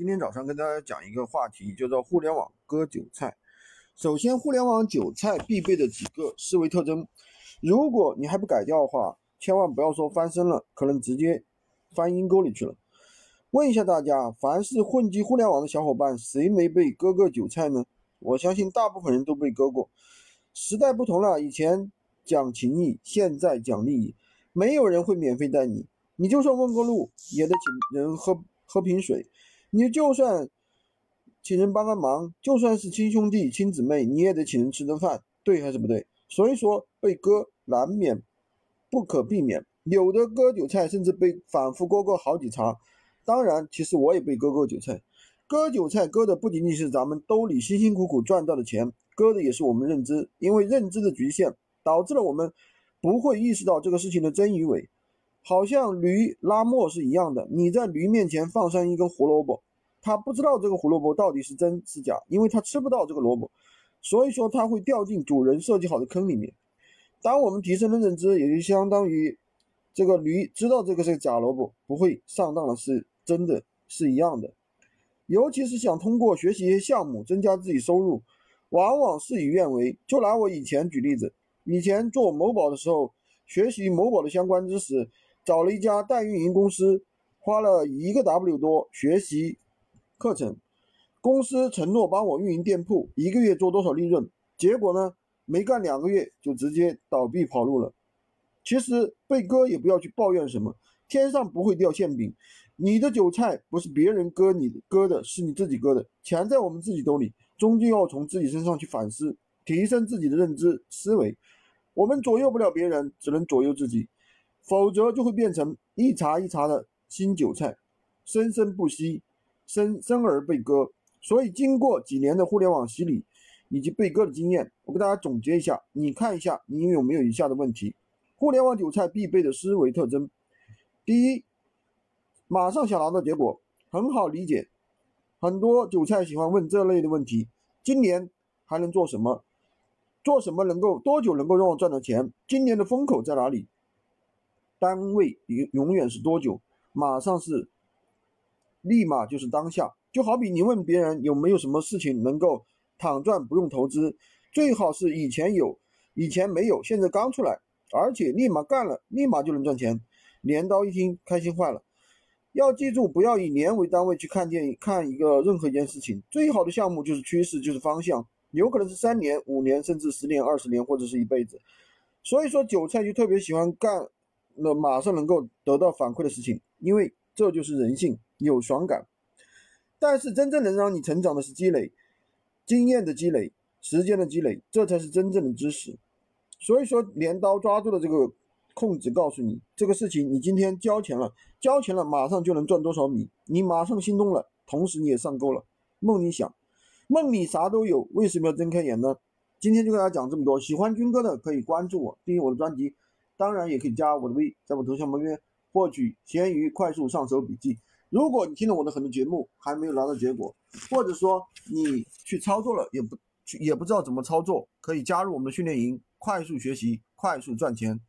今天早上跟大家讲一个话题，叫做互联网割韭菜。首先，互联网韭菜必备的几个思维特征，如果你还不改掉的话，千万不要说翻身了，可能直接翻阴沟里去了。问一下大家，凡是混迹互联网的小伙伴，谁没被割过韭菜呢？我相信大部分人都被割过。时代不同了，以前讲情义，现在讲利益，没有人会免费带你，你就算问过路，也得请人喝。喝瓶水，你就算请人帮个忙，就算是亲兄弟亲姊妹，你也得请人吃顿饭，对还是不对？所以说被割难免不可避免，有的割韭菜甚至被反复割过好几茬。当然，其实我也被割过韭菜，割韭菜割的不仅仅是咱们兜里辛辛苦苦赚到的钱，割的也是我们认知，因为认知的局限导致了我们不会意识到这个事情的真与伪。好像驴拉磨是一样的，你在驴面前放上一根胡萝卜，它不知道这个胡萝卜到底是真是假，因为它吃不到这个萝卜，所以说它会掉进主人设计好的坑里面。当我们提升了认知，也就相当于这个驴知道这个是假萝卜，不会上当了，是真的是一样的。尤其是想通过学习一些项目增加自己收入，往往事与愿违。就拿我以前举例子，以前做某宝的时候，学习某宝的相关知识。找了一家代运营公司，花了一个 W 多学习课程，公司承诺帮我运营店铺，一个月做多少利润？结果呢，没干两个月就直接倒闭跑路了。其实被割也不要去抱怨什么，天上不会掉馅饼，你的韭菜不是别人割你割的，是你自己割的。钱在我们自己兜里，终究要从自己身上去反思，提升自己的认知思维。我们左右不了别人，只能左右自己。否则就会变成一茬一茬的新韭菜，生生不息，生生而被割。所以经过几年的互联网洗礼以及被割的经验，我给大家总结一下，你看一下你有没有以下的问题：互联网韭菜必备的思维特征。第一，马上想拿到结果，很好理解。很多韭菜喜欢问这类的问题：今年还能做什么？做什么能够多久能够让我赚到钱？今年的风口在哪里？单位永永远是多久？马上是，立马就是当下。就好比你问别人有没有什么事情能够躺赚不用投资，最好是以前有，以前没有，现在刚出来，而且立马干了，立马就能赚钱。镰刀一听开心坏了。要记住，不要以年为单位去看电影，看一个任何一件事情。最好的项目就是趋势，就是方向，有可能是三年、五年，甚至十年、二十年，或者是一辈子。所以说，韭菜就特别喜欢干。那马上能够得到反馈的事情，因为这就是人性，有爽感。但是真正能让你成长的是积累，经验的积累，时间的积累，这才是真正的知识。所以说，镰刀抓住了这个控制，告诉你这个事情，你今天交钱了，交钱了，马上就能赚多少米，你马上心动了，同时你也上钩了。梦里想，梦里啥都有，为什么要睁开眼呢？今天就跟大家讲这么多，喜欢军哥的可以关注我，订阅我的专辑。当然也可以加我的微，在我头像旁边获取闲鱼快速上手笔记。如果你听了我的很多节目还没有拿到结果，或者说你去操作了也不去也不知道怎么操作，可以加入我们的训练营，快速学习，快速赚钱。